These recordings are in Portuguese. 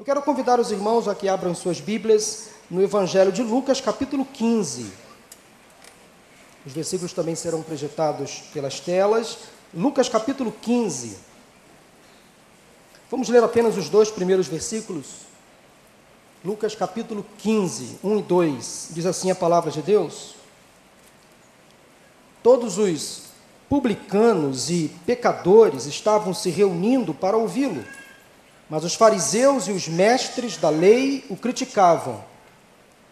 Eu quero convidar os irmãos a que abram suas Bíblias no Evangelho de Lucas, capítulo 15. Os versículos também serão projetados pelas telas. Lucas, capítulo 15. Vamos ler apenas os dois primeiros versículos. Lucas, capítulo 15, 1 e 2. Diz assim a palavra de Deus: Todos os publicanos e pecadores estavam se reunindo para ouvi-lo. Mas os fariseus e os mestres da lei o criticavam.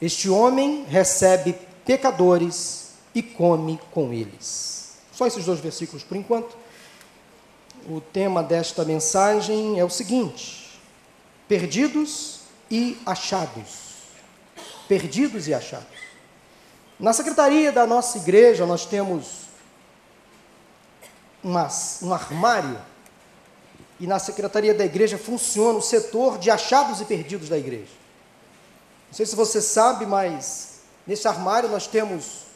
Este homem recebe pecadores e come com eles. Só esses dois versículos por enquanto. O tema desta mensagem é o seguinte: perdidos e achados. Perdidos e achados. Na secretaria da nossa igreja, nós temos uma, um armário e na secretaria da igreja funciona o setor de achados e perdidos da igreja. Não sei se você sabe, mas nesse armário nós temos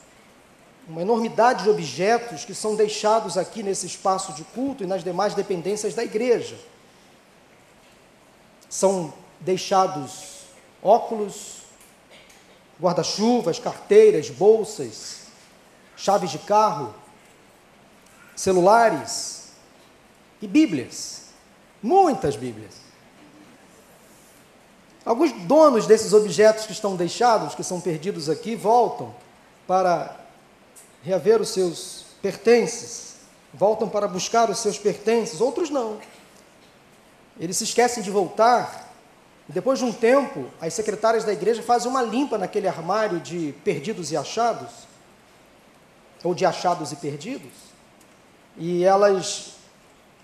uma enormidade de objetos que são deixados aqui nesse espaço de culto e nas demais dependências da igreja. São deixados óculos, guarda-chuvas, carteiras, bolsas, chaves de carro, celulares e Bíblias. Muitas Bíblias. Alguns donos desses objetos que estão deixados, que são perdidos aqui, voltam para reaver os seus pertences, voltam para buscar os seus pertences, outros não. Eles se esquecem de voltar, depois de um tempo, as secretárias da igreja fazem uma limpa naquele armário de perdidos e achados, ou de achados e perdidos, e elas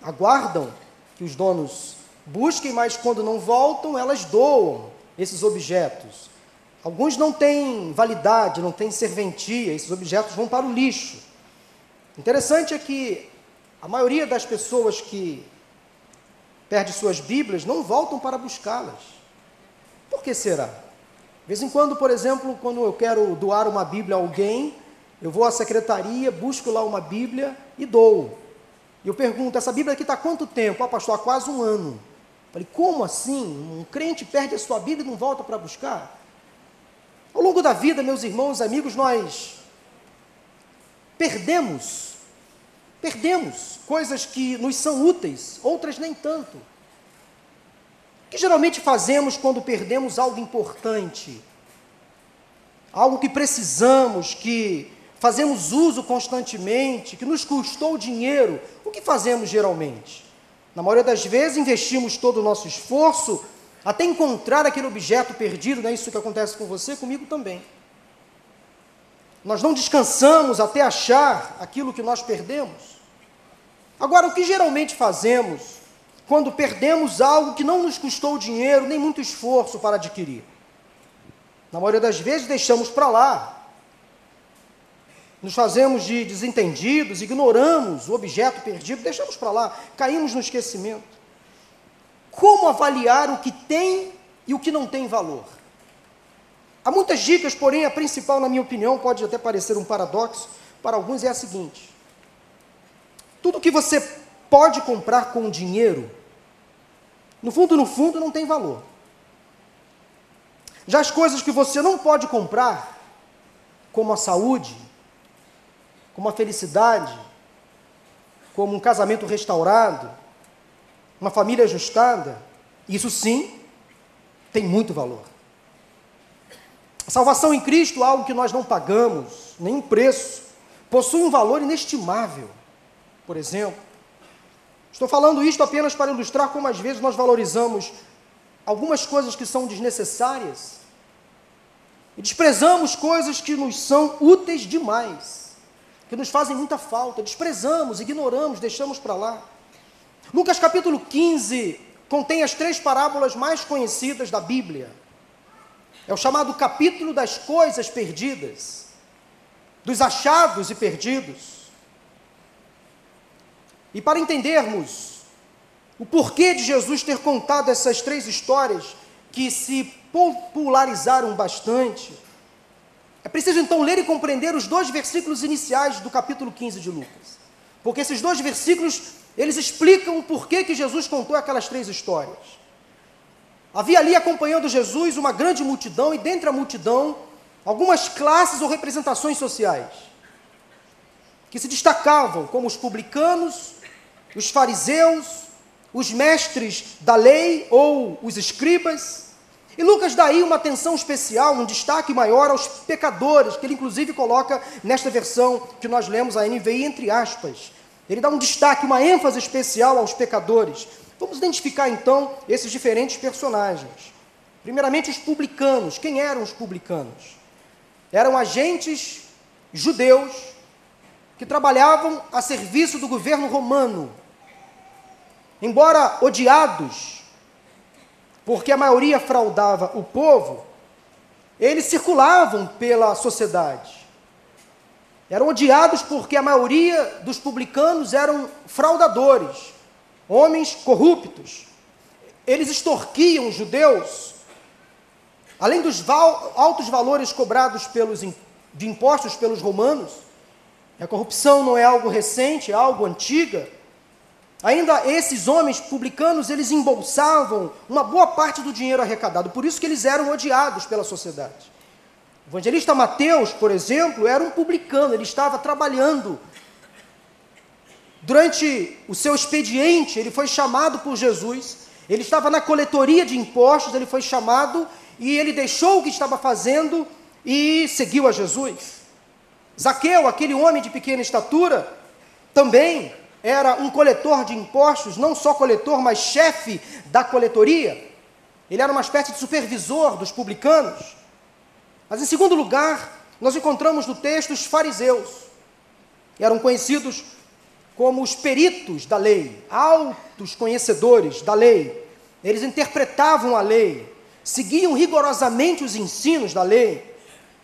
aguardam que os donos busquem, mas quando não voltam, elas doam esses objetos. Alguns não têm validade, não têm serventia, esses objetos vão para o lixo. Interessante é que a maioria das pessoas que perde suas Bíblias não voltam para buscá-las. Por que será? De vez em quando, por exemplo, quando eu quero doar uma Bíblia a alguém, eu vou à secretaria, busco lá uma Bíblia e dou. E eu pergunto, essa Bíblia aqui está há quanto tempo? Ah, pastor, há quase um ano. Falei, como assim? Um crente perde a sua Bíblia e não volta para buscar? Ao longo da vida, meus irmãos, amigos, nós perdemos, perdemos coisas que nos são úteis, outras nem tanto. O que geralmente fazemos quando perdemos algo importante? Algo que precisamos, que fazemos uso constantemente, que nos custou dinheiro, o que fazemos geralmente? Na maioria das vezes, investimos todo o nosso esforço até encontrar aquele objeto perdido, não é isso que acontece com você, comigo também. Nós não descansamos até achar aquilo que nós perdemos. Agora, o que geralmente fazemos quando perdemos algo que não nos custou dinheiro nem muito esforço para adquirir? Na maioria das vezes, deixamos para lá, nos fazemos de desentendidos, ignoramos o objeto perdido, deixamos para lá, caímos no esquecimento. Como avaliar o que tem e o que não tem valor? Há muitas dicas, porém a principal, na minha opinião, pode até parecer um paradoxo para alguns, é a seguinte: tudo que você pode comprar com dinheiro, no fundo, no fundo, não tem valor. Já as coisas que você não pode comprar, como a saúde, como a felicidade, como um casamento restaurado, uma família ajustada, isso sim tem muito valor. A salvação em Cristo, algo que nós não pagamos, nenhum preço, possui um valor inestimável. Por exemplo, estou falando isto apenas para ilustrar como às vezes nós valorizamos algumas coisas que são desnecessárias e desprezamos coisas que nos são úteis demais que nos fazem muita falta, desprezamos, ignoramos, deixamos para lá. Lucas capítulo 15 contém as três parábolas mais conhecidas da Bíblia. É o chamado capítulo das coisas perdidas, dos achados e perdidos. E para entendermos o porquê de Jesus ter contado essas três histórias que se popularizaram bastante, é preciso então ler e compreender os dois versículos iniciais do capítulo 15 de Lucas. Porque esses dois versículos, eles explicam o porquê que Jesus contou aquelas três histórias. Havia ali acompanhando Jesus uma grande multidão, e dentre a multidão, algumas classes ou representações sociais, que se destacavam como os publicanos, os fariseus, os mestres da lei ou os escribas. E Lucas dá aí uma atenção especial, um destaque maior aos pecadores, que ele inclusive coloca nesta versão que nós lemos a NVI entre aspas. Ele dá um destaque, uma ênfase especial aos pecadores. Vamos identificar então esses diferentes personagens. Primeiramente, os publicanos. Quem eram os publicanos? Eram agentes judeus que trabalhavam a serviço do governo romano. Embora odiados, porque a maioria fraudava o povo, eles circulavam pela sociedade. Eram odiados porque a maioria dos publicanos eram fraudadores homens corruptos. Eles extorquiam os judeus, além dos val altos valores cobrados pelos, de impostos pelos romanos. A corrupção não é algo recente, é algo antiga. Ainda esses homens publicanos, eles embolsavam uma boa parte do dinheiro arrecadado, por isso que eles eram odiados pela sociedade. O evangelista Mateus, por exemplo, era um publicano, ele estava trabalhando Durante o seu expediente, ele foi chamado por Jesus, ele estava na coletoria de impostos, ele foi chamado e ele deixou o que estava fazendo e seguiu a Jesus. Zaqueu, aquele homem de pequena estatura, também era um coletor de impostos, não só coletor, mas chefe da coletoria. Ele era uma espécie de supervisor dos publicanos. Mas em segundo lugar, nós encontramos no texto os fariseus. Eram conhecidos como os peritos da lei, altos conhecedores da lei. Eles interpretavam a lei, seguiam rigorosamente os ensinos da lei.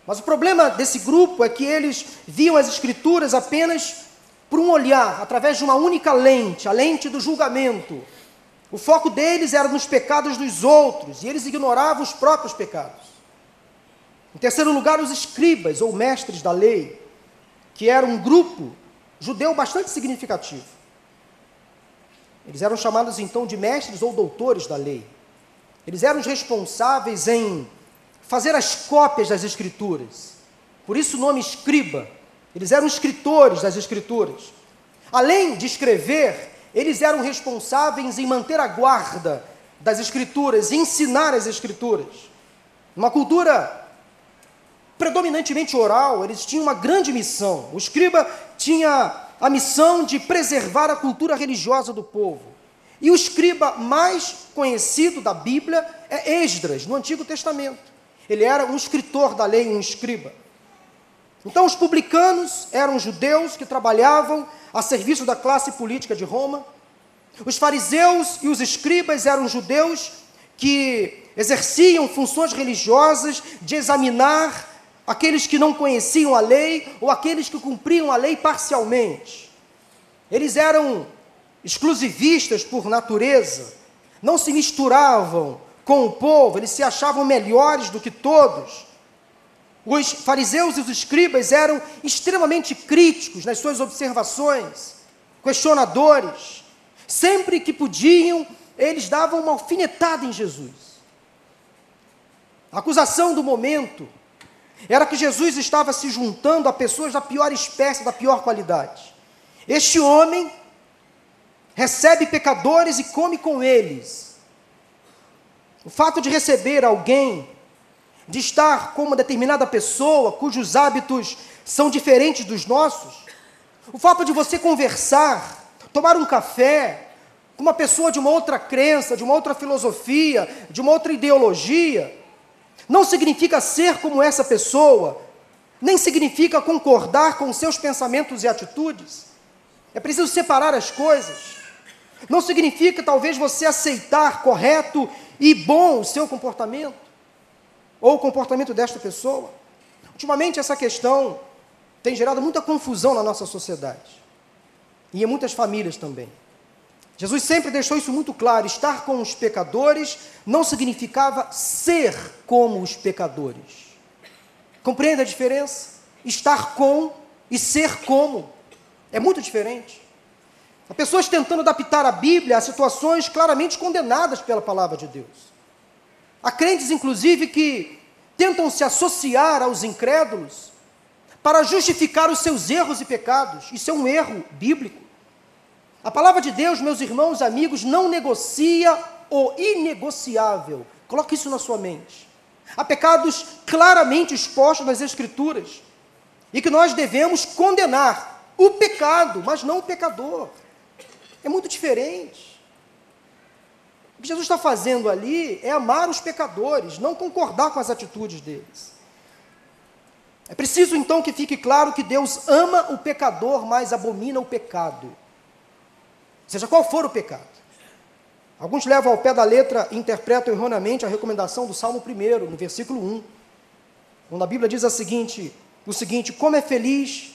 Mas o problema desse grupo é que eles viam as escrituras apenas por um olhar, através de uma única lente, a lente do julgamento. O foco deles era nos pecados dos outros e eles ignoravam os próprios pecados. Em terceiro lugar, os escribas ou mestres da lei, que era um grupo judeu bastante significativo. Eles eram chamados então de mestres ou doutores da lei. Eles eram os responsáveis em fazer as cópias das escrituras. Por isso o nome escriba. Eles eram escritores das escrituras. Além de escrever, eles eram responsáveis em manter a guarda das escrituras, ensinar as escrituras. Uma cultura predominantemente oral, eles tinham uma grande missão. O escriba tinha a missão de preservar a cultura religiosa do povo. E o escriba mais conhecido da Bíblia é Esdras, no Antigo Testamento. Ele era um escritor da lei, um escriba. Então, os publicanos eram judeus que trabalhavam a serviço da classe política de Roma. Os fariseus e os escribas eram judeus que exerciam funções religiosas de examinar aqueles que não conheciam a lei ou aqueles que cumpriam a lei parcialmente. Eles eram exclusivistas por natureza, não se misturavam com o povo, eles se achavam melhores do que todos. Os fariseus e os escribas eram extremamente críticos nas suas observações, questionadores. Sempre que podiam, eles davam uma alfinetada em Jesus. A acusação do momento era que Jesus estava se juntando a pessoas da pior espécie, da pior qualidade. Este homem recebe pecadores e come com eles. O fato de receber alguém, de estar com uma determinada pessoa cujos hábitos são diferentes dos nossos, o fato de você conversar, tomar um café com uma pessoa de uma outra crença, de uma outra filosofia, de uma outra ideologia, não significa ser como essa pessoa, nem significa concordar com seus pensamentos e atitudes. É preciso separar as coisas. Não significa talvez você aceitar correto e bom o seu comportamento, ou o comportamento desta pessoa. Ultimamente, essa questão tem gerado muita confusão na nossa sociedade, e em muitas famílias também. Jesus sempre deixou isso muito claro: estar com os pecadores não significava ser como os pecadores. Compreende a diferença? Estar com e ser como é muito diferente. Há pessoas tentando adaptar a Bíblia a situações claramente condenadas pela palavra de Deus. Há crentes, inclusive, que tentam se associar aos incrédulos para justificar os seus erros e pecados. Isso é um erro bíblico. A palavra de Deus, meus irmãos, amigos, não negocia o inegociável. Coloque isso na sua mente. Há pecados claramente expostos nas Escrituras e que nós devemos condenar o pecado, mas não o pecador. É muito diferente. O que Jesus está fazendo ali é amar os pecadores, não concordar com as atitudes deles. É preciso então que fique claro que Deus ama o pecador, mas abomina o pecado seja qual for o pecado. Alguns levam ao pé da letra e interpretam erroneamente a recomendação do Salmo 1, no versículo 1, quando a Bíblia diz a seguinte, o seguinte: Como é feliz,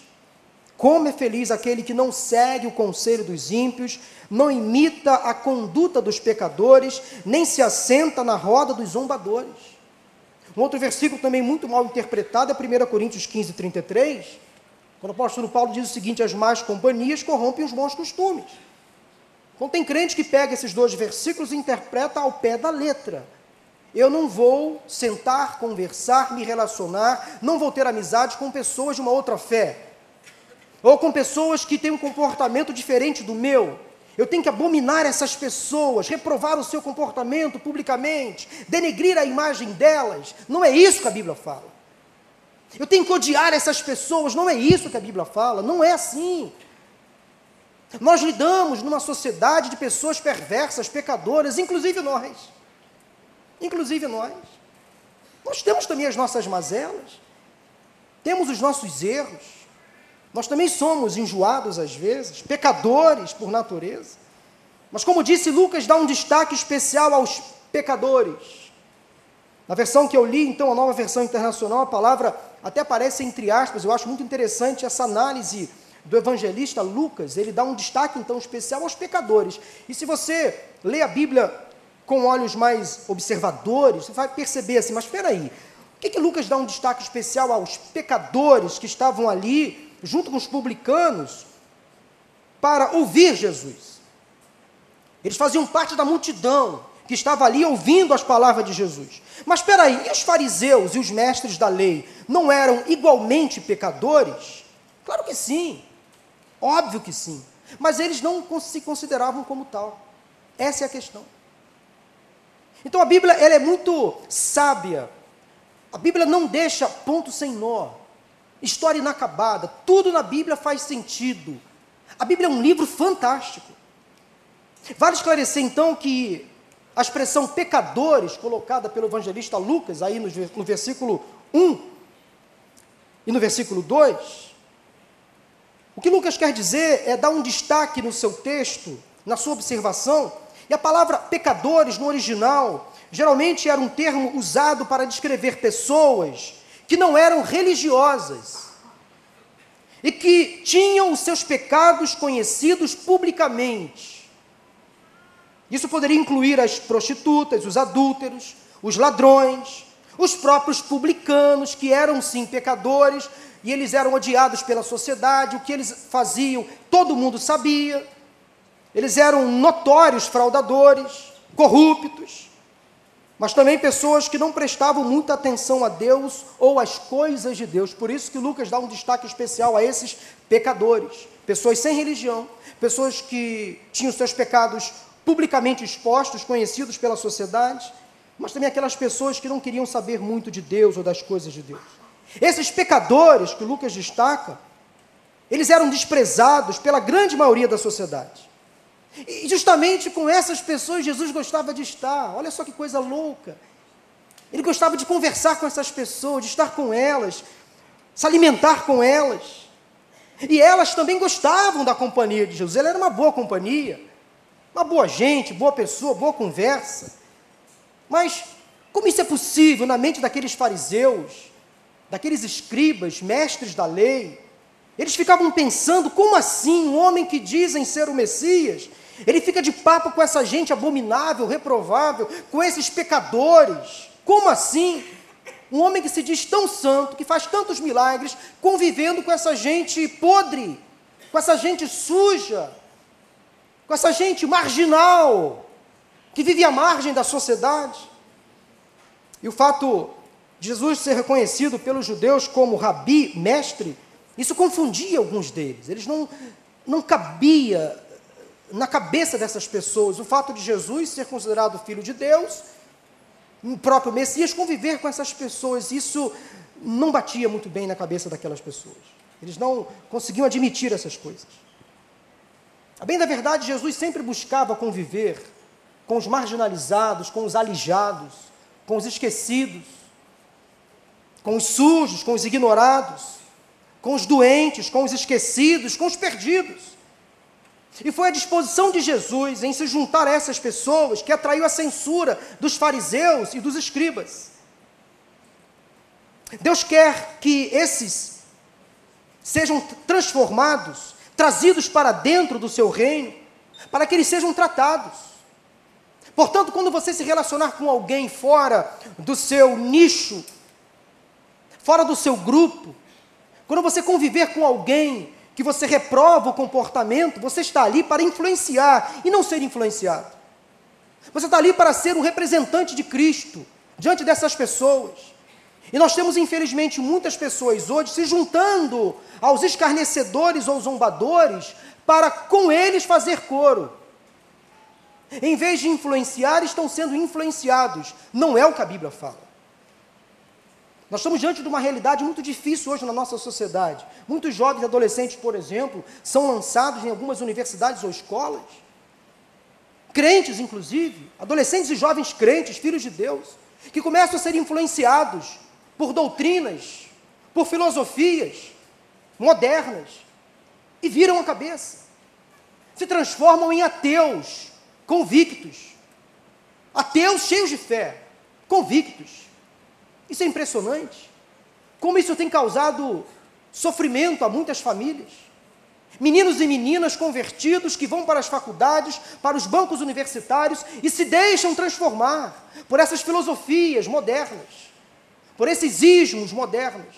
como é feliz aquele que não segue o conselho dos ímpios, não imita a conduta dos pecadores, nem se assenta na roda dos zombadores. Um outro versículo também muito mal interpretado é 1 Coríntios 15, 33, quando o apóstolo Paulo diz o seguinte: As más companhias corrompem os bons costumes. Então tem crente que pega esses dois versículos e interpreta ao pé da letra. Eu não vou sentar, conversar, me relacionar, não vou ter amizade com pessoas de uma outra fé. Ou com pessoas que têm um comportamento diferente do meu. Eu tenho que abominar essas pessoas, reprovar o seu comportamento publicamente, denegrir a imagem delas. Não é isso que a Bíblia fala. Eu tenho que odiar essas pessoas, não é isso que a Bíblia fala. Não é assim. Nós lidamos numa sociedade de pessoas perversas, pecadoras, inclusive nós. Inclusive nós. Nós temos também as nossas mazelas, temos os nossos erros. Nós também somos enjoados às vezes, pecadores por natureza. Mas, como disse, Lucas dá um destaque especial aos pecadores. Na versão que eu li, então, a nova versão internacional, a palavra até aparece entre aspas, eu acho muito interessante essa análise do evangelista Lucas, ele dá um destaque então especial aos pecadores. E se você lê a Bíblia com olhos mais observadores, você vai perceber assim, mas espera aí, por que, que Lucas dá um destaque especial aos pecadores que estavam ali, junto com os publicanos, para ouvir Jesus? Eles faziam parte da multidão que estava ali ouvindo as palavras de Jesus. Mas espera aí, e os fariseus e os mestres da lei não eram igualmente pecadores? Claro que sim. Óbvio que sim. Mas eles não se consideravam como tal. Essa é a questão. Então a Bíblia ela é muito sábia. A Bíblia não deixa ponto sem nó. História inacabada. Tudo na Bíblia faz sentido. A Bíblia é um livro fantástico. Vale esclarecer então que a expressão pecadores, colocada pelo evangelista Lucas, aí no, no versículo 1 e no versículo 2, o que Lucas quer dizer é dar um destaque no seu texto, na sua observação, e a palavra pecadores no original geralmente era um termo usado para descrever pessoas que não eram religiosas e que tinham os seus pecados conhecidos publicamente. Isso poderia incluir as prostitutas, os adúlteros, os ladrões, os próprios publicanos, que eram sim pecadores, e eles eram odiados pela sociedade, o que eles faziam, todo mundo sabia. Eles eram notórios fraudadores, corruptos, mas também pessoas que não prestavam muita atenção a Deus ou às coisas de Deus. Por isso que Lucas dá um destaque especial a esses pecadores, pessoas sem religião, pessoas que tinham seus pecados publicamente expostos, conhecidos pela sociedade, mas também aquelas pessoas que não queriam saber muito de Deus ou das coisas de Deus. Esses pecadores que Lucas destaca, eles eram desprezados pela grande maioria da sociedade. E justamente com essas pessoas Jesus gostava de estar. Olha só que coisa louca. Ele gostava de conversar com essas pessoas, de estar com elas, se alimentar com elas. E elas também gostavam da companhia de Jesus. Ele era uma boa companhia, uma boa gente, boa pessoa, boa conversa. Mas como isso é possível na mente daqueles fariseus? daqueles escribas, mestres da lei, eles ficavam pensando: como assim um homem que dizem ser o Messias, ele fica de papo com essa gente abominável, reprovável, com esses pecadores? Como assim? Um homem que se diz tão santo, que faz tantos milagres, convivendo com essa gente podre, com essa gente suja, com essa gente marginal, que vive à margem da sociedade. E o fato de Jesus ser reconhecido pelos judeus como rabi, mestre, isso confundia alguns deles. Eles não, não cabia na cabeça dessas pessoas o fato de Jesus ser considerado filho de Deus, o próprio Messias, conviver com essas pessoas. Isso não batia muito bem na cabeça daquelas pessoas. Eles não conseguiam admitir essas coisas. A bem da verdade, Jesus sempre buscava conviver com os marginalizados, com os alijados, com os esquecidos, com os sujos, com os ignorados, com os doentes, com os esquecidos, com os perdidos. E foi a disposição de Jesus em se juntar a essas pessoas que atraiu a censura dos fariseus e dos escribas. Deus quer que esses sejam transformados, trazidos para dentro do seu reino, para que eles sejam tratados. Portanto, quando você se relacionar com alguém fora do seu nicho, fora do seu grupo, quando você conviver com alguém que você reprova o comportamento, você está ali para influenciar e não ser influenciado. Você está ali para ser um representante de Cristo diante dessas pessoas. E nós temos, infelizmente, muitas pessoas hoje se juntando aos escarnecedores ou zombadores para com eles fazer coro. Em vez de influenciar, estão sendo influenciados. Não é o que a Bíblia fala. Nós estamos diante de uma realidade muito difícil hoje na nossa sociedade. Muitos jovens adolescentes, por exemplo, são lançados em algumas universidades ou escolas. Crentes, inclusive, adolescentes e jovens crentes, filhos de Deus, que começam a ser influenciados por doutrinas, por filosofias modernas e viram a cabeça. Se transformam em ateus, convictos. Ateus cheios de fé, convictos. Isso é impressionante. Como isso tem causado sofrimento a muitas famílias. Meninos e meninas convertidos que vão para as faculdades, para os bancos universitários e se deixam transformar por essas filosofias modernas, por esses ismos modernos.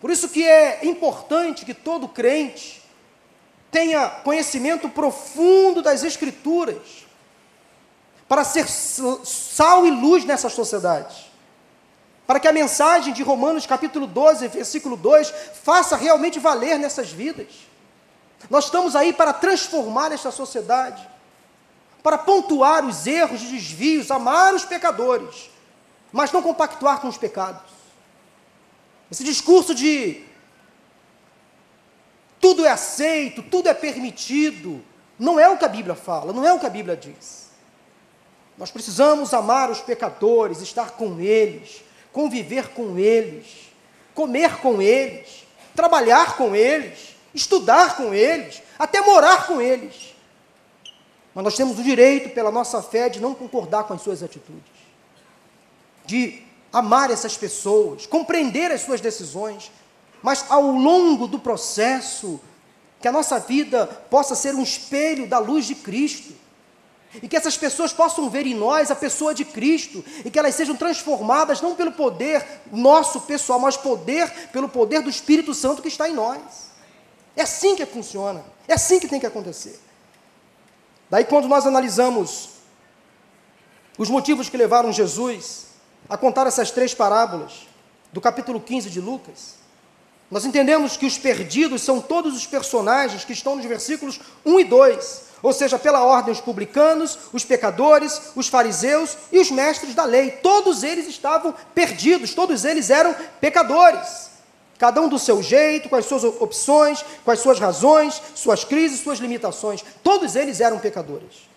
Por isso que é importante que todo crente tenha conhecimento profundo das Escrituras, para ser sal e luz nessa sociedade. Para que a mensagem de Romanos capítulo 12, versículo 2, faça realmente valer nessas vidas. Nós estamos aí para transformar esta sociedade, para pontuar os erros e desvios, amar os pecadores, mas não compactuar com os pecados. Esse discurso de tudo é aceito, tudo é permitido. Não é o que a Bíblia fala, não é o que a Bíblia diz. Nós precisamos amar os pecadores, estar com eles, conviver com eles, comer com eles, trabalhar com eles, estudar com eles, até morar com eles. Mas nós temos o direito, pela nossa fé, de não concordar com as suas atitudes, de amar essas pessoas, compreender as suas decisões, mas ao longo do processo, que a nossa vida possa ser um espelho da luz de Cristo. E que essas pessoas possam ver em nós a pessoa de Cristo e que elas sejam transformadas não pelo poder nosso pessoal, mas poder pelo poder do Espírito Santo que está em nós. É assim que funciona, é assim que tem que acontecer. Daí quando nós analisamos os motivos que levaram Jesus a contar essas três parábolas do capítulo 15 de Lucas, nós entendemos que os perdidos são todos os personagens que estão nos versículos 1 e 2, ou seja, pela ordem os publicanos, os pecadores, os fariseus e os mestres da lei. Todos eles estavam perdidos, todos eles eram pecadores. Cada um do seu jeito, com as suas opções, com as suas razões, suas crises, suas limitações. Todos eles eram pecadores.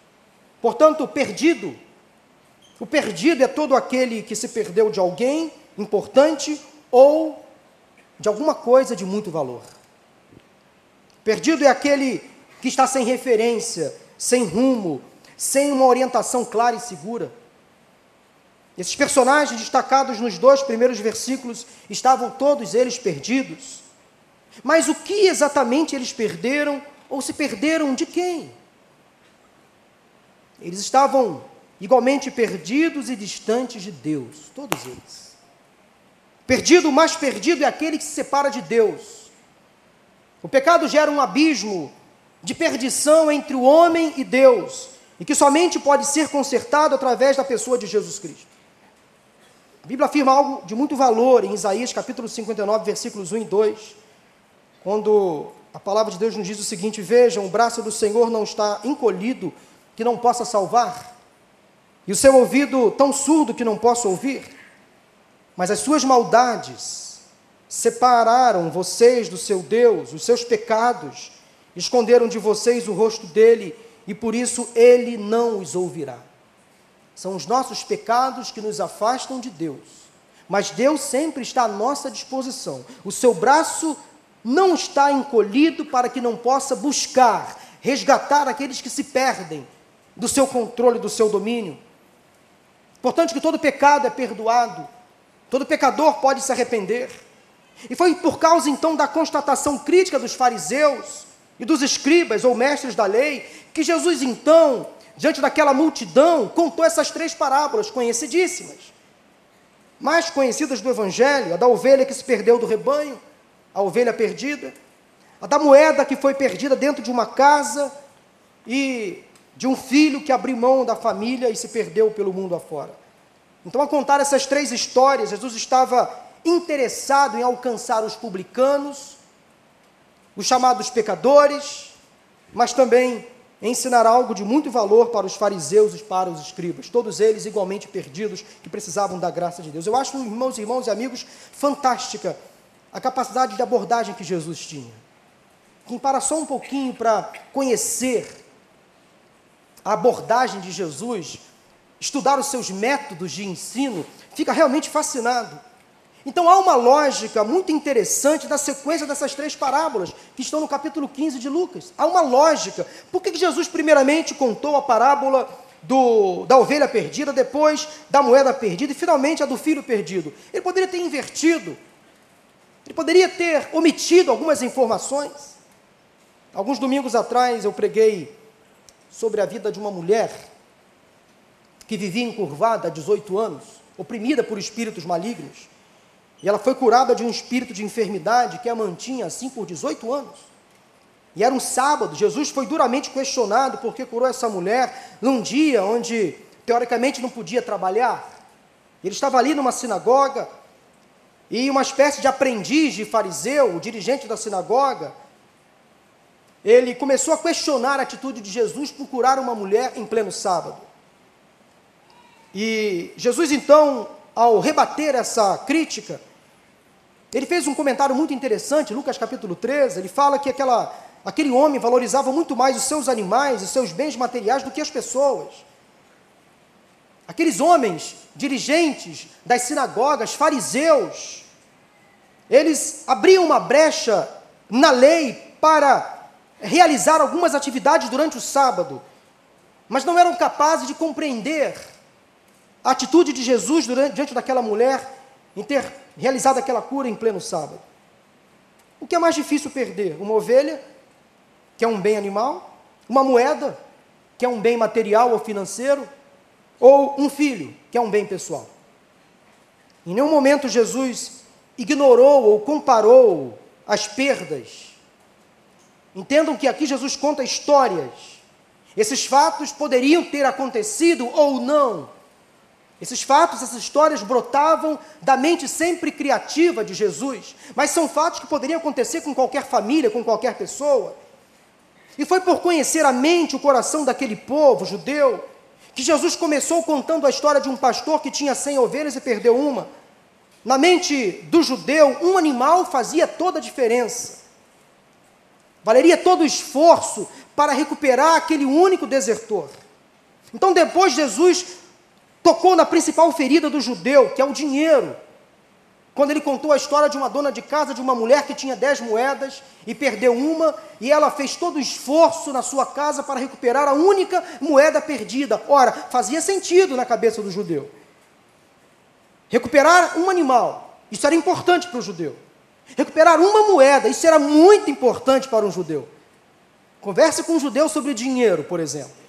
Portanto, perdido, o perdido é todo aquele que se perdeu de alguém importante ou de alguma coisa de muito valor. Perdido é aquele que está sem referência, sem rumo, sem uma orientação clara e segura. Esses personagens destacados nos dois primeiros versículos estavam todos eles perdidos. Mas o que exatamente eles perderam ou se perderam de quem? Eles estavam igualmente perdidos e distantes de Deus, todos eles. Perdido, o mais perdido é aquele que se separa de Deus. O pecado gera um abismo de perdição entre o homem e Deus, e que somente pode ser consertado através da pessoa de Jesus Cristo. A Bíblia afirma algo de muito valor em Isaías capítulo 59, versículos 1 e 2, quando a palavra de Deus nos diz o seguinte: Vejam, o braço do Senhor não está encolhido que não possa salvar, e o seu ouvido tão surdo que não possa ouvir, mas as suas maldades separaram vocês do seu Deus, os seus pecados esconderam de vocês o rosto dele, e por isso ele não os ouvirá. São os nossos pecados que nos afastam de Deus. Mas Deus sempre está à nossa disposição. O seu braço não está encolhido para que não possa buscar, resgatar aqueles que se perdem do seu controle, do seu domínio. Portanto, que todo pecado é perdoado, todo pecador pode se arrepender. E foi por causa então da constatação crítica dos fariseus e dos escribas ou mestres da lei que Jesus então diante daquela multidão, contou essas três parábolas conhecidíssimas. Mais conhecidas do Evangelho, a da ovelha que se perdeu do rebanho, a ovelha perdida, a da moeda que foi perdida dentro de uma casa e de um filho que abriu mão da família e se perdeu pelo mundo afora. Então, a contar essas três histórias, Jesus estava interessado em alcançar os publicanos, os chamados pecadores, mas também ensinar algo de muito valor para os fariseus e para os escribas, todos eles igualmente perdidos, que precisavam da graça de Deus. Eu acho, irmãos, irmãos e amigos, fantástica a capacidade de abordagem que Jesus tinha. Quem para só um pouquinho para conhecer a abordagem de Jesus, estudar os seus métodos de ensino, fica realmente fascinado. Então há uma lógica muito interessante da sequência dessas três parábolas, que estão no capítulo 15 de Lucas. Há uma lógica. Por que Jesus, primeiramente, contou a parábola do, da ovelha perdida, depois da moeda perdida e finalmente a do filho perdido? Ele poderia ter invertido, ele poderia ter omitido algumas informações. Alguns domingos atrás eu preguei sobre a vida de uma mulher que vivia encurvada há 18 anos, oprimida por espíritos malignos. E ela foi curada de um espírito de enfermidade que a mantinha assim por 18 anos. E era um sábado, Jesus foi duramente questionado porque curou essa mulher num dia onde, teoricamente, não podia trabalhar. Ele estava ali numa sinagoga e uma espécie de aprendiz de fariseu, o dirigente da sinagoga, ele começou a questionar a atitude de Jesus por curar uma mulher em pleno sábado. E Jesus, então, ao rebater essa crítica, ele fez um comentário muito interessante, Lucas capítulo 13, ele fala que aquela, aquele homem valorizava muito mais os seus animais, os seus bens materiais do que as pessoas. Aqueles homens, dirigentes das sinagogas, fariseus, eles abriam uma brecha na lei para realizar algumas atividades durante o sábado, mas não eram capazes de compreender a atitude de Jesus durante, diante daquela mulher em ter realizado aquela cura em pleno sábado. O que é mais difícil perder? Uma ovelha, que é um bem animal, uma moeda, que é um bem material ou financeiro, ou um filho, que é um bem pessoal. Em nenhum momento Jesus ignorou ou comparou as perdas. Entendam que aqui Jesus conta histórias. Esses fatos poderiam ter acontecido ou não, esses fatos, essas histórias brotavam da mente sempre criativa de Jesus, mas são fatos que poderiam acontecer com qualquer família, com qualquer pessoa. E foi por conhecer a mente, o coração daquele povo judeu, que Jesus começou contando a história de um pastor que tinha cem ovelhas e perdeu uma. Na mente do judeu, um animal fazia toda a diferença. Valeria todo o esforço para recuperar aquele único desertor. Então, depois, Jesus tocou na principal ferida do judeu, que é o dinheiro. Quando ele contou a história de uma dona de casa, de uma mulher que tinha dez moedas e perdeu uma, e ela fez todo o esforço na sua casa para recuperar a única moeda perdida. Ora, fazia sentido na cabeça do judeu. Recuperar um animal, isso era importante para o judeu. Recuperar uma moeda, isso era muito importante para um judeu. Converse com um judeu sobre dinheiro, por exemplo.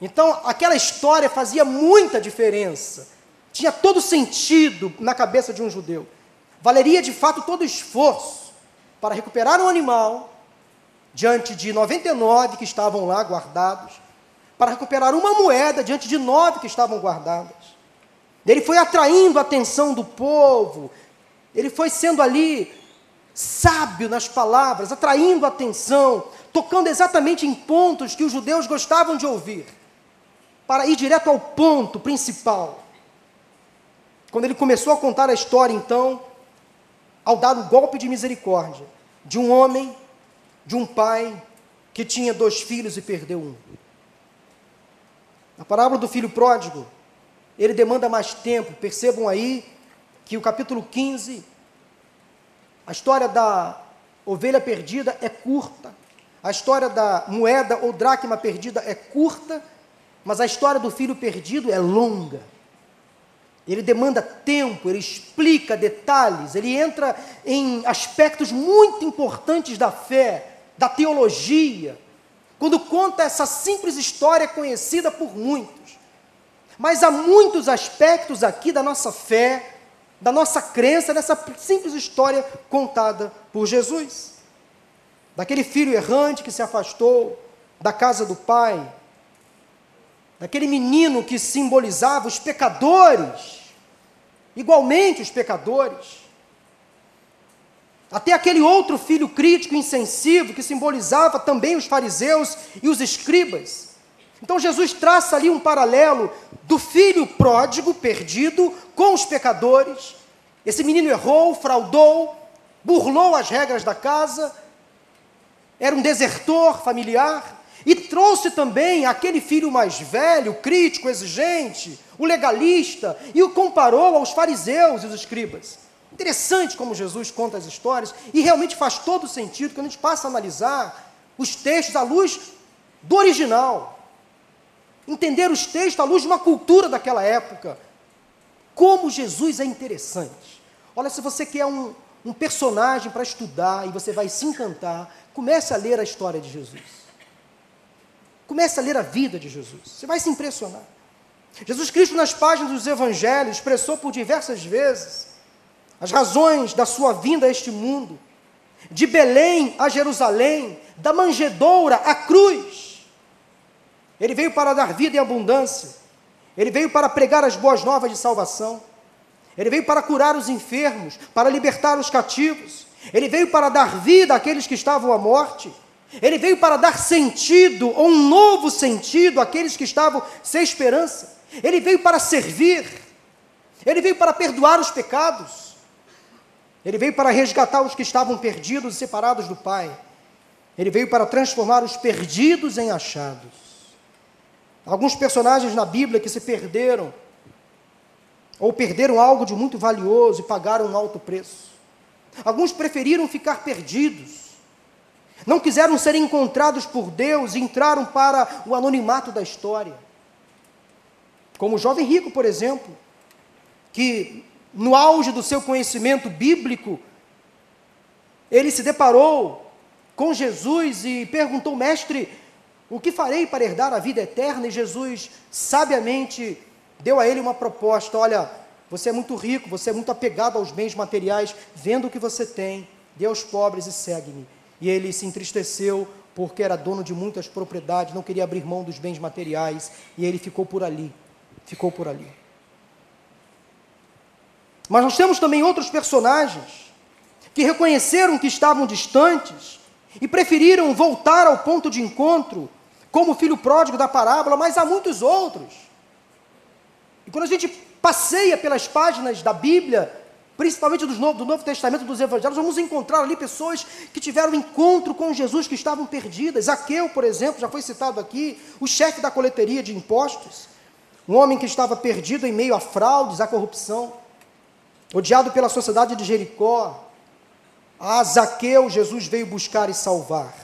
Então, aquela história fazia muita diferença. Tinha todo sentido na cabeça de um judeu. Valeria de fato todo o esforço para recuperar um animal diante de 99 que estavam lá guardados, para recuperar uma moeda diante de nove que estavam guardadas. Ele foi atraindo a atenção do povo, ele foi sendo ali sábio nas palavras, atraindo a atenção, tocando exatamente em pontos que os judeus gostavam de ouvir, para ir direto ao ponto principal. Quando ele começou a contar a história, então, ao dar o golpe de misericórdia de um homem, de um pai que tinha dois filhos e perdeu um. A parábola do filho pródigo, ele demanda mais tempo. Percebam aí que o capítulo 15, a história da ovelha perdida é curta, a história da moeda ou dracma perdida é curta, mas a história do filho perdido é longa. Ele demanda tempo, ele explica detalhes, ele entra em aspectos muito importantes da fé, da teologia, quando conta essa simples história conhecida por muitos. Mas há muitos aspectos aqui da nossa fé, da nossa crença nessa simples história contada por Jesus. Daquele filho errante que se afastou da casa do pai, daquele menino que simbolizava os pecadores, igualmente os pecadores, até aquele outro filho crítico, insensível, que simbolizava também os fariseus e os escribas. Então Jesus traça ali um paralelo do filho pródigo perdido com os pecadores. Esse menino errou, fraudou, burlou as regras da casa, era um desertor familiar, e trouxe também aquele filho mais velho, crítico, exigente, o legalista, e o comparou aos fariseus e os escribas. Interessante como Jesus conta as histórias, e realmente faz todo sentido quando a gente passa a analisar os textos à luz do original. Entender os textos à luz de uma cultura daquela época. Como Jesus é interessante. Olha, se você quer um, um personagem para estudar e você vai se encantar, comece a ler a história de Jesus. Comece a ler a vida de Jesus. Você vai se impressionar. Jesus Cristo, nas páginas dos Evangelhos, expressou por diversas vezes as razões da sua vinda a este mundo, de Belém a Jerusalém, da manjedoura à cruz. Ele veio para dar vida em abundância, ele veio para pregar as boas novas de salvação, ele veio para curar os enfermos, para libertar os cativos, ele veio para dar vida àqueles que estavam à morte. Ele veio para dar sentido, ou um novo sentido, àqueles que estavam sem esperança. Ele veio para servir. Ele veio para perdoar os pecados. Ele veio para resgatar os que estavam perdidos e separados do Pai. Ele veio para transformar os perdidos em achados. Alguns personagens na Bíblia que se perderam, ou perderam algo de muito valioso e pagaram um alto preço. Alguns preferiram ficar perdidos, não quiseram ser encontrados por Deus e entraram para o anonimato da história. Como o jovem rico, por exemplo, que no auge do seu conhecimento bíblico, ele se deparou com Jesus e perguntou: Mestre, o que farei para herdar a vida eterna? E Jesus sabiamente deu a ele uma proposta: Olha, você é muito rico, você é muito apegado aos bens materiais, vendo o que você tem, dê aos pobres e segue-me. E ele se entristeceu porque era dono de muitas propriedades, não queria abrir mão dos bens materiais, e ele ficou por ali, ficou por ali. Mas nós temos também outros personagens que reconheceram que estavam distantes e preferiram voltar ao ponto de encontro, como o filho pródigo da parábola, mas há muitos outros. E quando a gente passeia pelas páginas da Bíblia, principalmente do Novo, do Novo Testamento, dos Evangelhos, vamos encontrar ali pessoas que tiveram encontro com Jesus, que estavam perdidas. Zaqueu, por exemplo, já foi citado aqui, o chefe da coleteria de impostos, um homem que estava perdido em meio a fraudes, a corrupção. Odiado pela sociedade de Jericó, a Zaqueu Jesus veio buscar e salvar.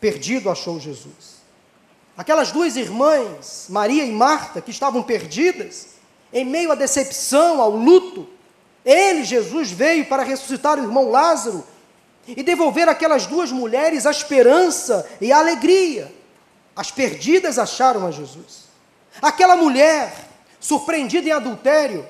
Perdido achou Jesus. Aquelas duas irmãs, Maria e Marta, que estavam perdidas, em meio à decepção, ao luto, ele, Jesus, veio para ressuscitar o irmão Lázaro e devolver àquelas duas mulheres a esperança e a alegria. As perdidas acharam a Jesus. Aquela mulher, surpreendida em adultério,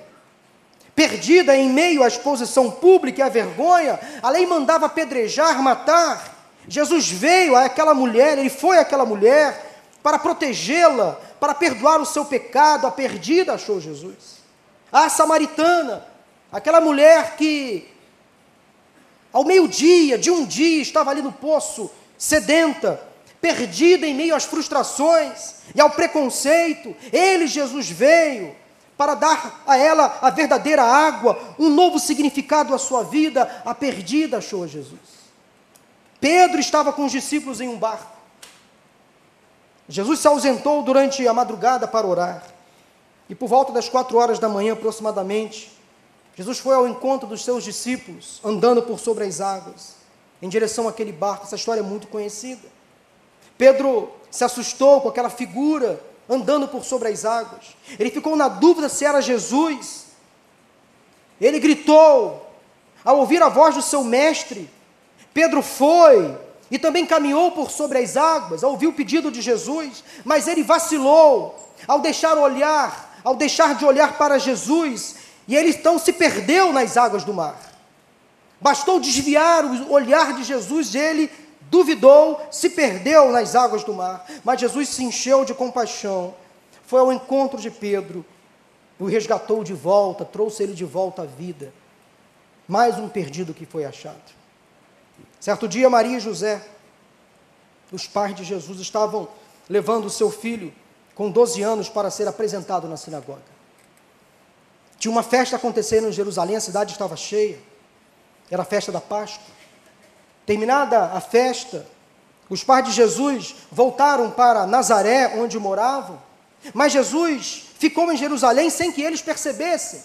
perdida em meio à exposição pública e à vergonha, a lei mandava apedrejar, matar. Jesus veio àquela mulher, ele foi àquela mulher para protegê-la, para perdoar o seu pecado, a perdida achou Jesus. A samaritana, aquela mulher que ao meio-dia de um dia estava ali no poço, sedenta, perdida em meio às frustrações e ao preconceito. Ele, Jesus, veio para dar a ela a verdadeira água, um novo significado à sua vida. A perdida achou Jesus. Pedro estava com os discípulos em um barco. Jesus se ausentou durante a madrugada para orar. E por volta das quatro horas da manhã, aproximadamente, Jesus foi ao encontro dos seus discípulos, andando por sobre as águas, em direção àquele barco. Essa história é muito conhecida. Pedro se assustou com aquela figura andando por sobre as águas. Ele ficou na dúvida se era Jesus. Ele gritou, ao ouvir a voz do seu mestre. Pedro foi e também caminhou por sobre as águas, ao ouvir o pedido de Jesus, mas ele vacilou ao deixar olhar, ao deixar de olhar para Jesus, e ele então se perdeu nas águas do mar. Bastou desviar o olhar de Jesus, ele duvidou, se perdeu nas águas do mar, mas Jesus se encheu de compaixão, foi ao encontro de Pedro, o resgatou de volta, trouxe ele de volta à vida. Mais um perdido que foi achado. Certo dia, Maria e José, os pais de Jesus, estavam levando o seu filho com 12 anos para ser apresentado na sinagoga. Tinha uma festa acontecendo em Jerusalém, a cidade estava cheia, era a festa da Páscoa. Terminada a festa, os pais de Jesus voltaram para Nazaré, onde moravam, mas Jesus ficou em Jerusalém sem que eles percebessem.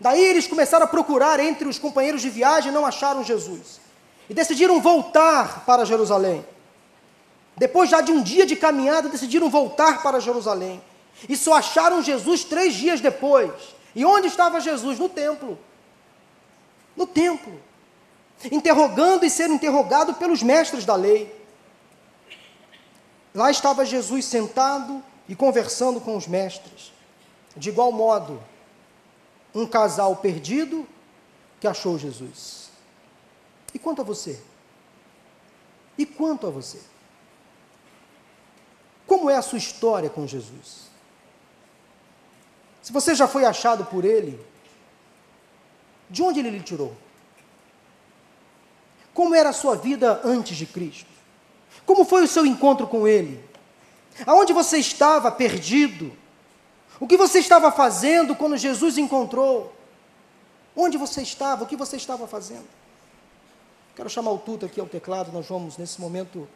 Daí eles começaram a procurar entre os companheiros de viagem e não acharam Jesus. E decidiram voltar para Jerusalém. Depois já de um dia de caminhada, decidiram voltar para Jerusalém. E só acharam Jesus três dias depois. E onde estava Jesus? No templo. No templo interrogando e sendo interrogado pelos mestres da lei. Lá estava Jesus sentado e conversando com os mestres. De igual modo, um casal perdido que achou Jesus. E quanto a você? E quanto a você? Como é a sua história com Jesus? Se você já foi achado por Ele, de onde Ele lhe tirou? Como era a sua vida antes de Cristo? Como foi o seu encontro com Ele? Aonde você estava perdido? O que você estava fazendo quando Jesus encontrou? Onde você estava? O que você estava fazendo? Quero chamar o Tuta aqui ao teclado, nós vamos nesse momento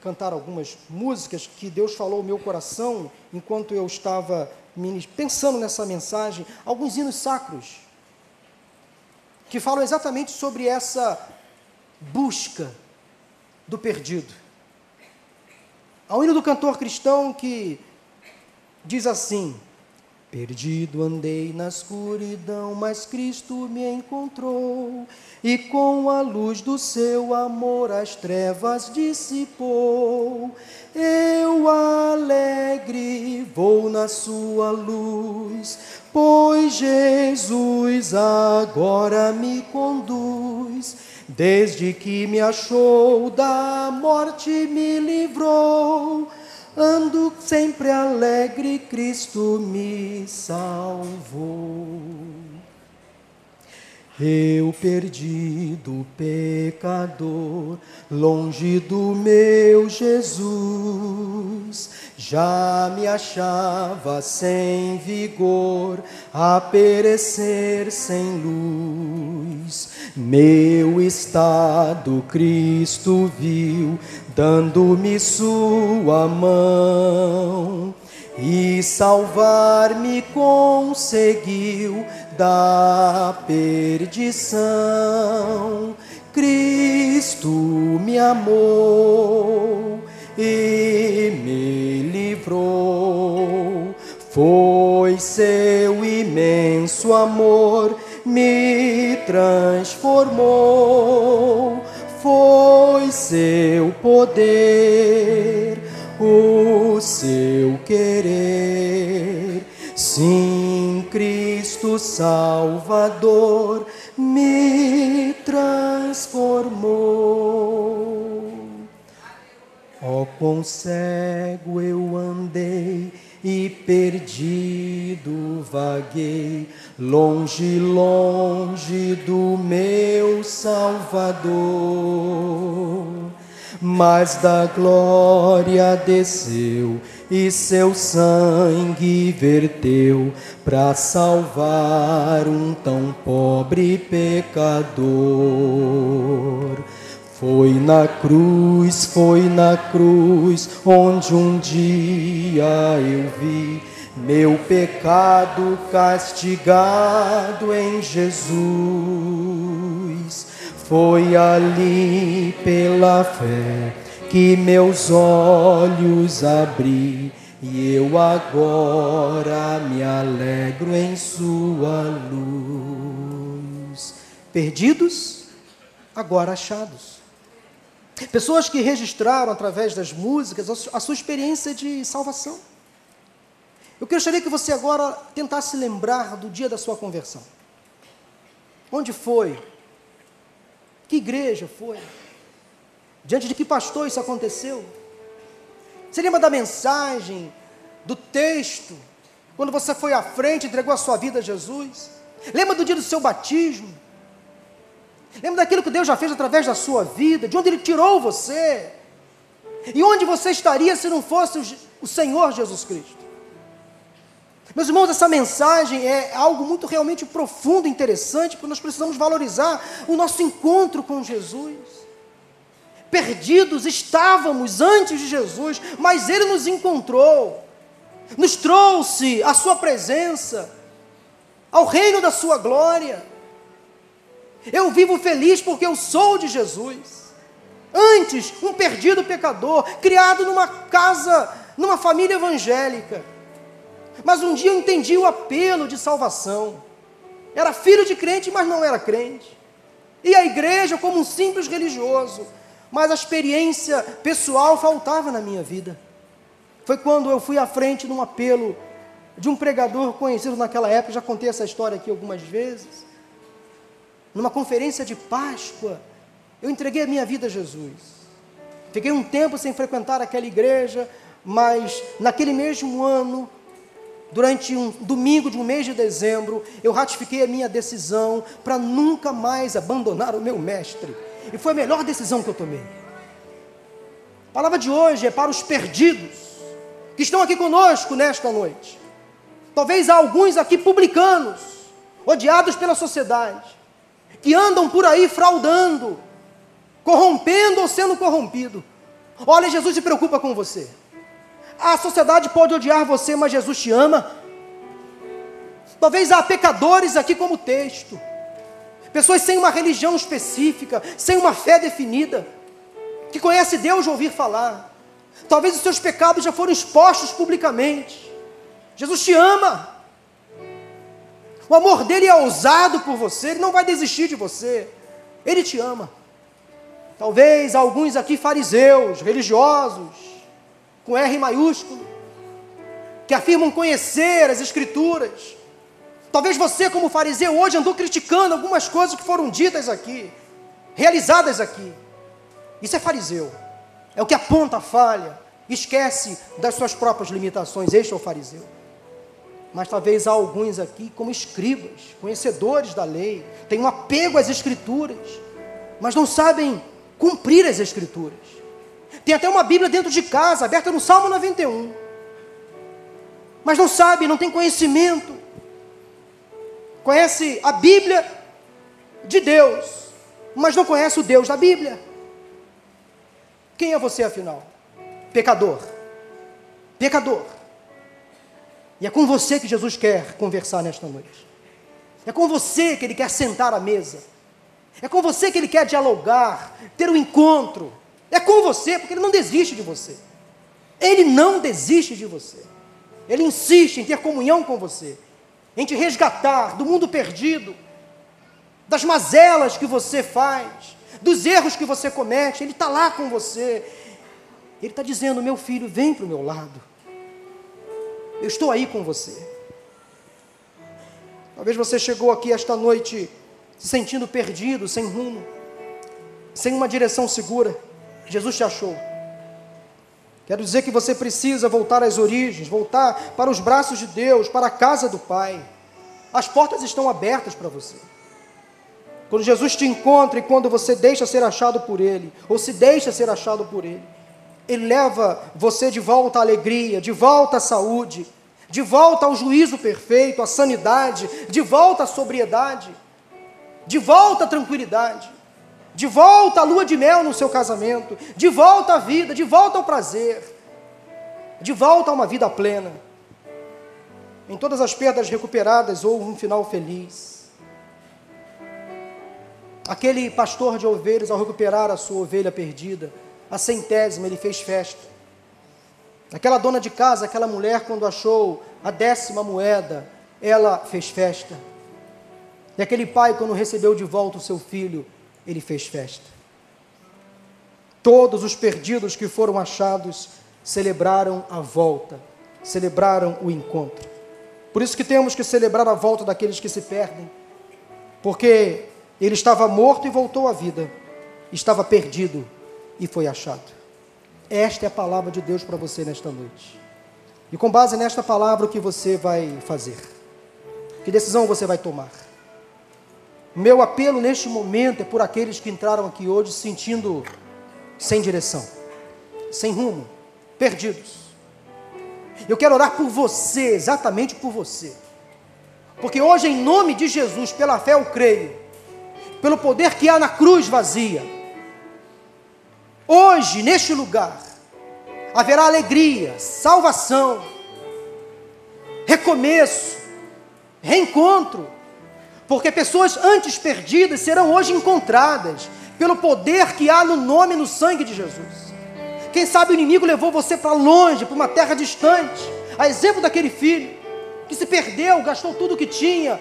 cantar algumas músicas que Deus falou ao meu coração enquanto eu estava pensando nessa mensagem, alguns hinos sacros que falam exatamente sobre essa busca do perdido. Há um hino do cantor cristão que diz assim: Perdido andei na escuridão, mas Cristo me encontrou, e com a luz do seu amor as trevas dissipou. Eu alegre vou na sua luz, pois Jesus agora me conduz. Desde que me achou da morte me livrou ando sempre alegre, Cristo me salvou. Eu perdido pecador, longe do meu Jesus, já me achava sem vigor, a perecer sem luz. Meu estado Cristo viu, dando-me sua mão e salvar-me conseguiu da perdição. Cristo me amou e me livrou. Foi seu imenso amor me transformou. Foi seu poder, o seu querer. Sim, Cristo Salvador me transformou. Ó, oh, cego eu andei e perdido vaguei, longe, longe do meu Salvador. Mas da glória desceu e seu sangue verteu para salvar um tão pobre pecador. Foi na cruz, foi na cruz, onde um dia eu vi meu pecado castigado em Jesus. Foi ali pela fé que meus olhos abri e eu agora me alegro em Sua luz. Perdidos, agora achados. Pessoas que registraram através das músicas a sua experiência de salvação. Eu gostaria que você agora tentasse lembrar do dia da sua conversão. Onde foi? Que igreja foi? Diante de que pastor isso aconteceu? Você lembra da mensagem, do texto, quando você foi à frente e entregou a sua vida a Jesus? Lembra do dia do seu batismo? Lembra daquilo que Deus já fez através da sua vida, de onde Ele tirou você? E onde você estaria se não fosse o Senhor Jesus Cristo? Meus irmãos, essa mensagem é algo muito realmente profundo e interessante, porque nós precisamos valorizar o nosso encontro com Jesus. Perdidos estávamos antes de Jesus, mas Ele nos encontrou, nos trouxe a Sua presença, ao reino da Sua glória. Eu vivo feliz porque eu sou de Jesus. Antes, um perdido pecador, criado numa casa, numa família evangélica. Mas um dia eu entendi o apelo de salvação. Era filho de crente, mas não era crente. E a igreja como um simples religioso. Mas a experiência pessoal faltava na minha vida. Foi quando eu fui à frente num apelo de um pregador conhecido naquela época, já contei essa história aqui algumas vezes numa conferência de Páscoa, eu entreguei a minha vida a Jesus. Fiquei um tempo sem frequentar aquela igreja, mas naquele mesmo ano, durante um domingo de um mês de dezembro, eu ratifiquei a minha decisão para nunca mais abandonar o meu mestre. E foi a melhor decisão que eu tomei. A palavra de hoje é para os perdidos que estão aqui conosco nesta noite. Talvez há alguns aqui publicanos, odiados pela sociedade que andam por aí fraudando, corrompendo ou sendo corrompido. Olha, Jesus se preocupa com você. A sociedade pode odiar você, mas Jesus te ama. Talvez há pecadores aqui como texto. Pessoas sem uma religião específica, sem uma fé definida, que conhece Deus de ouvir falar. Talvez os seus pecados já foram expostos publicamente. Jesus te ama. O amor dele é ousado por você, ele não vai desistir de você. Ele te ama. Talvez alguns aqui fariseus, religiosos, com R maiúsculo, que afirmam conhecer as escrituras. Talvez você, como fariseu, hoje andou criticando algumas coisas que foram ditas aqui, realizadas aqui. Isso é fariseu. É o que aponta a falha, esquece das suas próprias limitações. Este é o fariseu mas talvez há alguns aqui como escribas, conhecedores da lei, têm um apego às escrituras, mas não sabem cumprir as escrituras. Tem até uma Bíblia dentro de casa, aberta no Salmo 91. Mas não sabe, não tem conhecimento. Conhece a Bíblia de Deus, mas não conhece o Deus da Bíblia. Quem é você afinal? Pecador. Pecador. E é com você que Jesus quer conversar nesta noite. É com você que Ele quer sentar à mesa. É com você que Ele quer dialogar, ter um encontro. É com você, porque Ele não desiste de você. Ele não desiste de você. Ele insiste em ter comunhão com você, em te resgatar do mundo perdido, das mazelas que você faz, dos erros que você comete. Ele está lá com você. Ele está dizendo: meu filho, vem para o meu lado. Eu estou aí com você. Talvez você chegou aqui esta noite se sentindo perdido, sem rumo, sem uma direção segura. Jesus te achou. Quero dizer que você precisa voltar às origens, voltar para os braços de Deus, para a casa do Pai. As portas estão abertas para você. Quando Jesus te encontra e quando você deixa ser achado por Ele, ou se deixa ser achado por Ele, Ele leva você de volta à alegria, de volta à saúde, de volta ao juízo perfeito, à sanidade, de volta à sobriedade, de volta à tranquilidade, de volta à lua de mel no seu casamento, de volta à vida, de volta ao prazer, de volta a uma vida plena. Em todas as perdas recuperadas houve um final feliz. Aquele pastor de ovelhas, ao recuperar a sua ovelha perdida, a centésima, ele fez festa. Aquela dona de casa, aquela mulher, quando achou a décima moeda, ela fez festa. E aquele pai, quando recebeu de volta o seu filho, ele fez festa. Todos os perdidos que foram achados celebraram a volta, celebraram o encontro. Por isso que temos que celebrar a volta daqueles que se perdem, porque ele estava morto e voltou à vida. Estava perdido e foi achado. Esta é a palavra de Deus para você nesta noite. E com base nesta palavra, o que você vai fazer? Que decisão você vai tomar? Meu apelo neste momento é por aqueles que entraram aqui hoje sentindo sem direção, sem rumo, perdidos. Eu quero orar por você, exatamente por você. Porque hoje, em nome de Jesus, pela fé eu creio, pelo poder que há na cruz vazia. Hoje, neste lugar, haverá alegria, salvação, recomeço, reencontro, porque pessoas antes perdidas serão hoje encontradas pelo poder que há no nome e no sangue de Jesus. Quem sabe o inimigo levou você para longe, para uma terra distante, a exemplo daquele filho que se perdeu, gastou tudo o que tinha,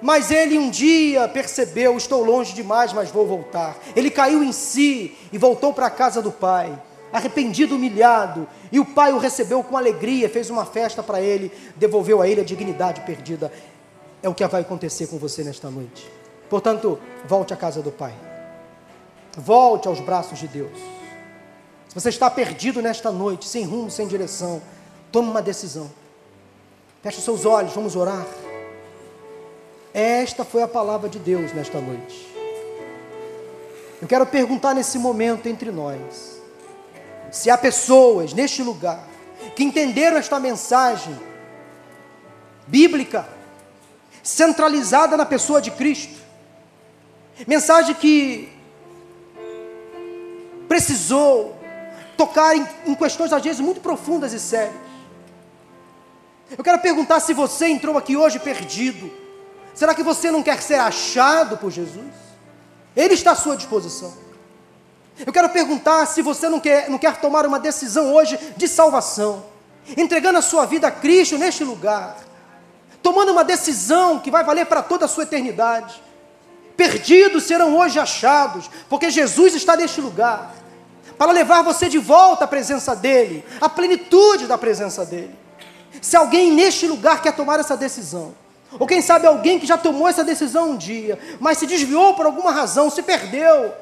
mas ele um dia percebeu: estou longe demais, mas vou voltar. Ele caiu em si e voltou para a casa do pai, arrependido, humilhado. E o pai o recebeu com alegria, fez uma festa para ele, devolveu a ele a dignidade perdida. É o que vai acontecer com você nesta noite. Portanto, volte à casa do pai. Volte aos braços de Deus. Se você está perdido nesta noite, sem rumo, sem direção, tome uma decisão. Feche os seus olhos, vamos orar. Esta foi a palavra de Deus nesta noite. Eu quero perguntar nesse momento entre nós: se há pessoas neste lugar que entenderam esta mensagem bíblica, centralizada na pessoa de Cristo, mensagem que precisou tocar em, em questões às vezes muito profundas e sérias. Eu quero perguntar se você entrou aqui hoje perdido, Será que você não quer ser achado por Jesus? Ele está à sua disposição. Eu quero perguntar se você não quer, não quer tomar uma decisão hoje de salvação, entregando a sua vida a Cristo neste lugar, tomando uma decisão que vai valer para toda a sua eternidade. Perdidos serão hoje achados, porque Jesus está neste lugar, para levar você de volta à presença dEle, à plenitude da presença dEle. Se alguém neste lugar quer tomar essa decisão, ou quem sabe alguém que já tomou essa decisão um dia, mas se desviou por alguma razão, se perdeu.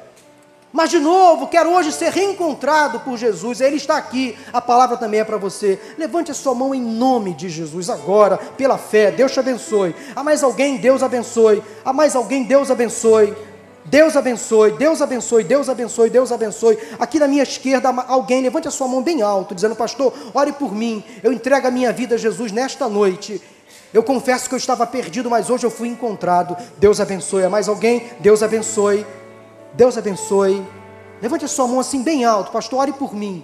Mas de novo, quer hoje ser reencontrado por Jesus. Ele está aqui. A palavra também é para você. Levante a sua mão em nome de Jesus agora, pela fé. Deus te abençoe. Há mais alguém? Deus abençoe. Há mais alguém? Deus abençoe. Deus abençoe, Deus abençoe, Deus abençoe, Deus abençoe. Aqui na minha esquerda, alguém levante a sua mão bem alto, dizendo: Pastor, ore por mim. Eu entrego a minha vida a Jesus nesta noite. Eu confesso que eu estava perdido, mas hoje eu fui encontrado. Deus abençoe. A mais alguém? Deus abençoe. Deus abençoe. Levante a sua mão assim bem alto, pastor, ore por mim.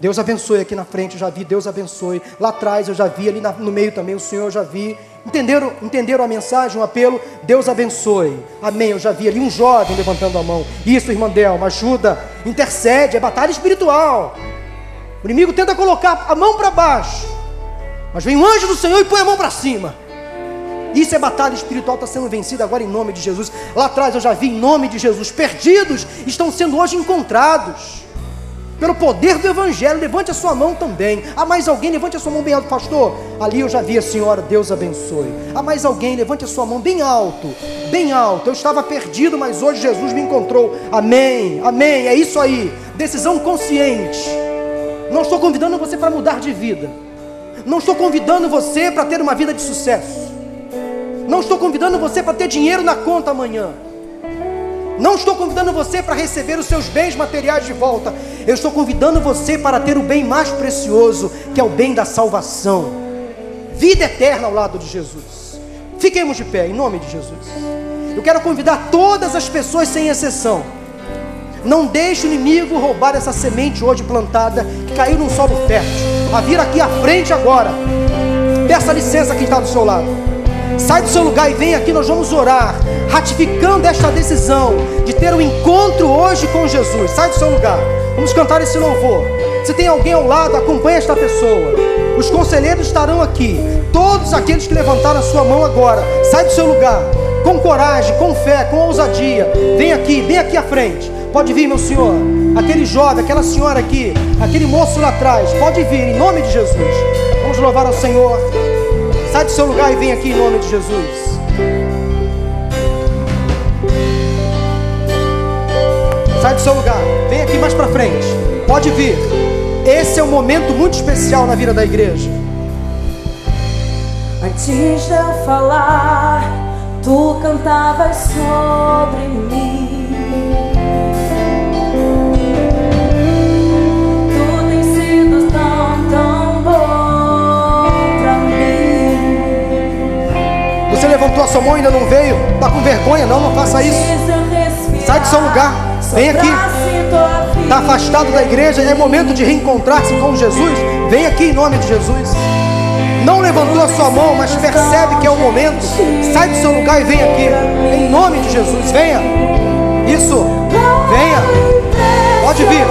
Deus abençoe aqui na frente, eu já vi, Deus abençoe. Lá atrás eu já vi, ali no meio também o Senhor eu já vi. Entenderam, entenderam a mensagem, o apelo? Deus abençoe. Amém. Eu já vi ali um jovem levantando a mão. Isso, irmã Delma, ajuda, intercede, é batalha espiritual. O inimigo tenta colocar a mão para baixo. Mas vem o anjo do Senhor e põe a mão para cima. Isso é batalha espiritual, está sendo vencida agora em nome de Jesus. Lá atrás eu já vi em nome de Jesus. Perdidos estão sendo hoje encontrados. Pelo poder do Evangelho, levante a sua mão também. Há mais alguém? Levante a sua mão bem alto, pastor. Ali eu já vi a senhora, Deus abençoe. Há mais alguém? Levante a sua mão bem alto, bem alto. Eu estava perdido, mas hoje Jesus me encontrou. Amém, amém. É isso aí. Decisão consciente Não estou convidando você para mudar de vida. Não estou convidando você para ter uma vida de sucesso. Não estou convidando você para ter dinheiro na conta amanhã. Não estou convidando você para receber os seus bens materiais de volta. Eu estou convidando você para ter o bem mais precioso, que é o bem da salvação. Vida eterna ao lado de Jesus. Fiquemos de pé, em nome de Jesus. Eu quero convidar todas as pessoas, sem exceção. Não deixe o inimigo roubar essa semente hoje plantada, que caiu num solo fértil. A vir aqui à frente agora. Peça licença quem está do seu lado. Sai do seu lugar e vem aqui, nós vamos orar, ratificando esta decisão de ter um encontro hoje com Jesus. Sai do seu lugar, vamos cantar esse louvor. Se tem alguém ao lado, acompanhe esta pessoa. Os conselheiros estarão aqui. Todos aqueles que levantaram a sua mão agora, sai do seu lugar, com coragem, com fé, com ousadia. Vem aqui, vem aqui à frente. Pode vir, meu senhor. Aquele jovem, aquela senhora aqui, aquele moço lá atrás, pode vir, em nome de Jesus. Vamos louvar ao Senhor. Sai do seu lugar e vem aqui em nome de Jesus. Sai do seu lugar, vem aqui mais para frente. Pode vir. Esse é um momento muito especial na vida da igreja. Antes de eu falar, tu cantavas sobre mim. Levantou a sua mão e ainda não veio? Tá com vergonha? Não, não faça isso. Sai do seu lugar. Vem aqui. Está afastado da igreja, é momento de reencontrar-se com Jesus. Vem aqui em nome de Jesus. Não levantou a sua mão, mas percebe que é o momento. Sai do seu lugar e vem aqui. Em nome de Jesus, venha. Isso. Venha. Pode vir.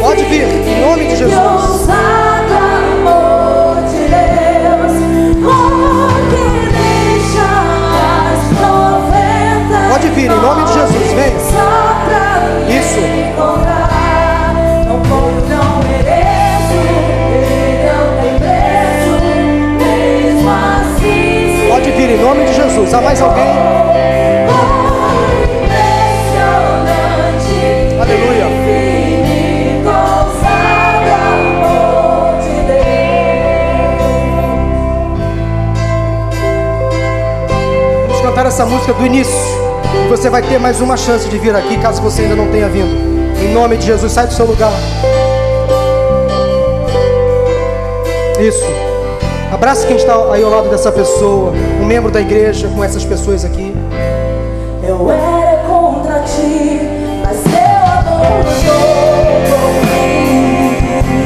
Pode vir, em nome de Jesus. Pode vir, em nome de Jesus, vem. Isso. Pode vir, em nome de Jesus. Há mais alguém? Aleluia. Vamos cantar essa música do início. Você vai ter mais uma chance de vir aqui, caso você ainda não tenha vindo. Em nome de Jesus, sai do seu lugar. Isso. Abraça quem está aí ao lado dessa pessoa, um membro da igreja, com essas pessoas aqui. Eu era contra ti, mas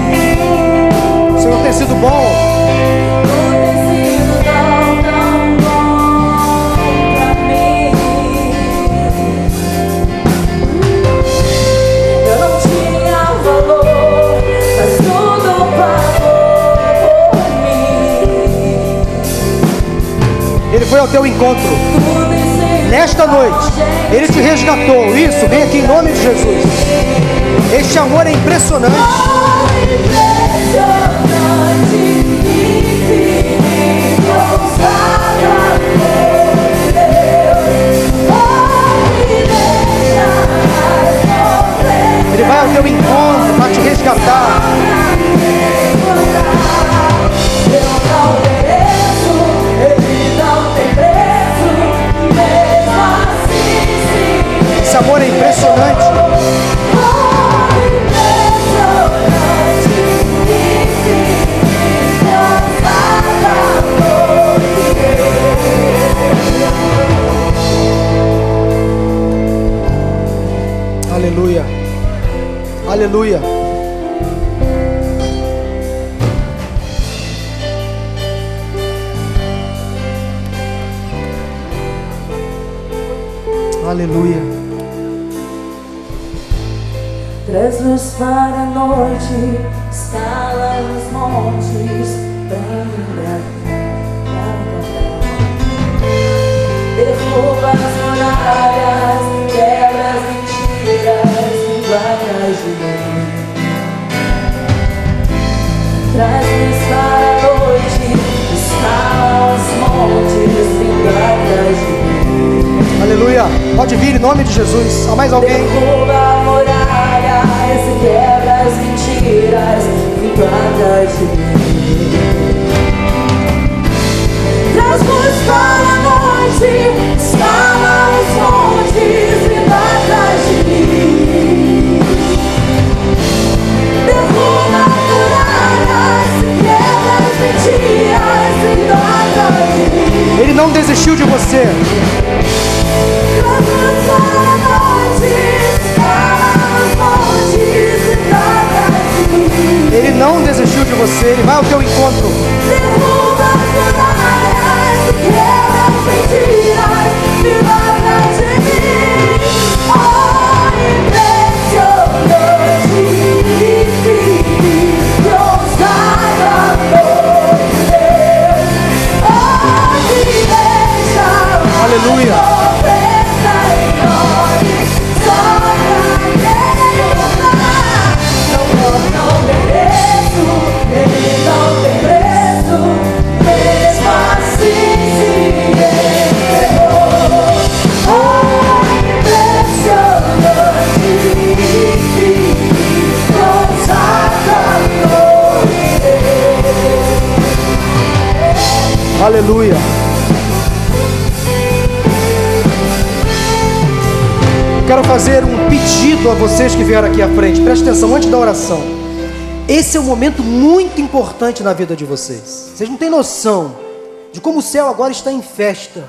mim. O Senhor tem sido bom. Foi ao teu encontro. Nesta noite, Ele te resgatou. Isso, vem aqui em nome de Jesus. Este amor é impressionante. Ele vai ao teu encontro para te resgatar. Não desistiu de você. Ele vai ao teu encontro. Derruba as muralhas, quebra as mentiras e Aleluia. Quero fazer um pedido a vocês que vieram aqui à frente. Preste atenção antes da oração. Esse é um momento muito importante na vida de vocês. Vocês não têm noção de como o céu agora está em festa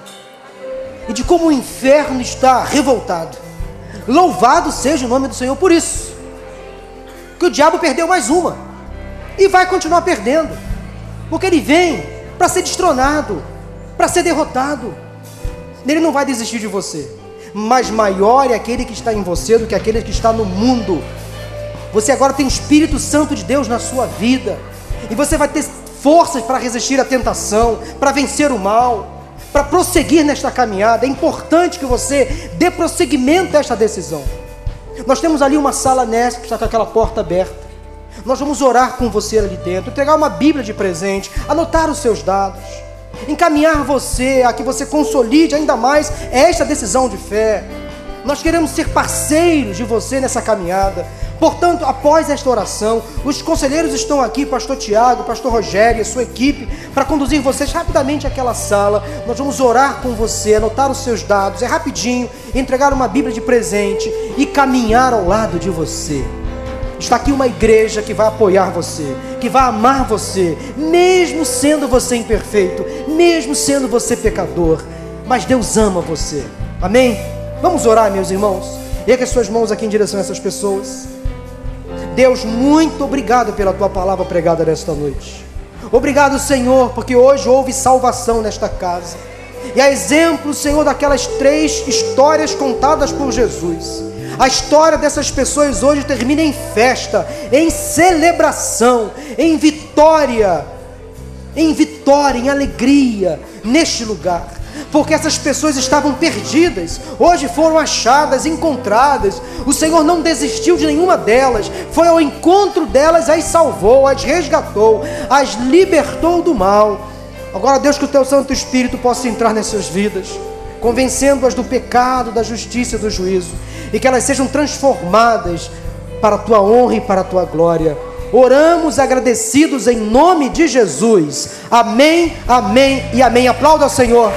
e de como o inferno está revoltado. Louvado seja o nome do Senhor por isso. Que o diabo perdeu mais uma e vai continuar perdendo, porque ele vem para ser destronado, para ser derrotado. Ele não vai desistir de você, mas maior é aquele que está em você do que aquele que está no mundo. Você agora tem o Espírito Santo de Deus na sua vida, e você vai ter forças para resistir à tentação, para vencer o mal, para prosseguir nesta caminhada. É importante que você dê prosseguimento a esta decisão. Nós temos ali uma sala nessa que está com aquela porta aberta. Nós vamos orar com você ali dentro, entregar uma Bíblia de presente, anotar os seus dados, encaminhar você a que você consolide ainda mais esta decisão de fé. Nós queremos ser parceiros de você nessa caminhada. Portanto, após esta oração, os conselheiros estão aqui, pastor Tiago, pastor Rogério e a sua equipe, para conduzir vocês rapidamente àquela sala. Nós vamos orar com você, anotar os seus dados, é rapidinho, entregar uma Bíblia de presente e caminhar ao lado de você. Está aqui uma igreja que vai apoiar você, que vai amar você, mesmo sendo você imperfeito, mesmo sendo você pecador, mas Deus ama você. Amém? Vamos orar, meus irmãos. Erga as suas mãos aqui em direção a essas pessoas. Deus, muito obrigado pela tua palavra pregada nesta noite. Obrigado, Senhor, porque hoje houve salvação nesta casa. E a exemplo, Senhor, daquelas três histórias contadas por Jesus. A história dessas pessoas hoje termina em festa, em celebração, em vitória, em vitória, em alegria neste lugar. Porque essas pessoas estavam perdidas, hoje foram achadas, encontradas. O Senhor não desistiu de nenhuma delas, foi ao encontro delas, as salvou, as resgatou, as libertou do mal. Agora, Deus, que o teu Santo Espírito possa entrar nessas vidas, convencendo-as do pecado, da justiça e do juízo, e que elas sejam transformadas para a tua honra e para a tua glória. Oramos agradecidos em nome de Jesus. Amém, amém e amém. Aplauda ao Senhor.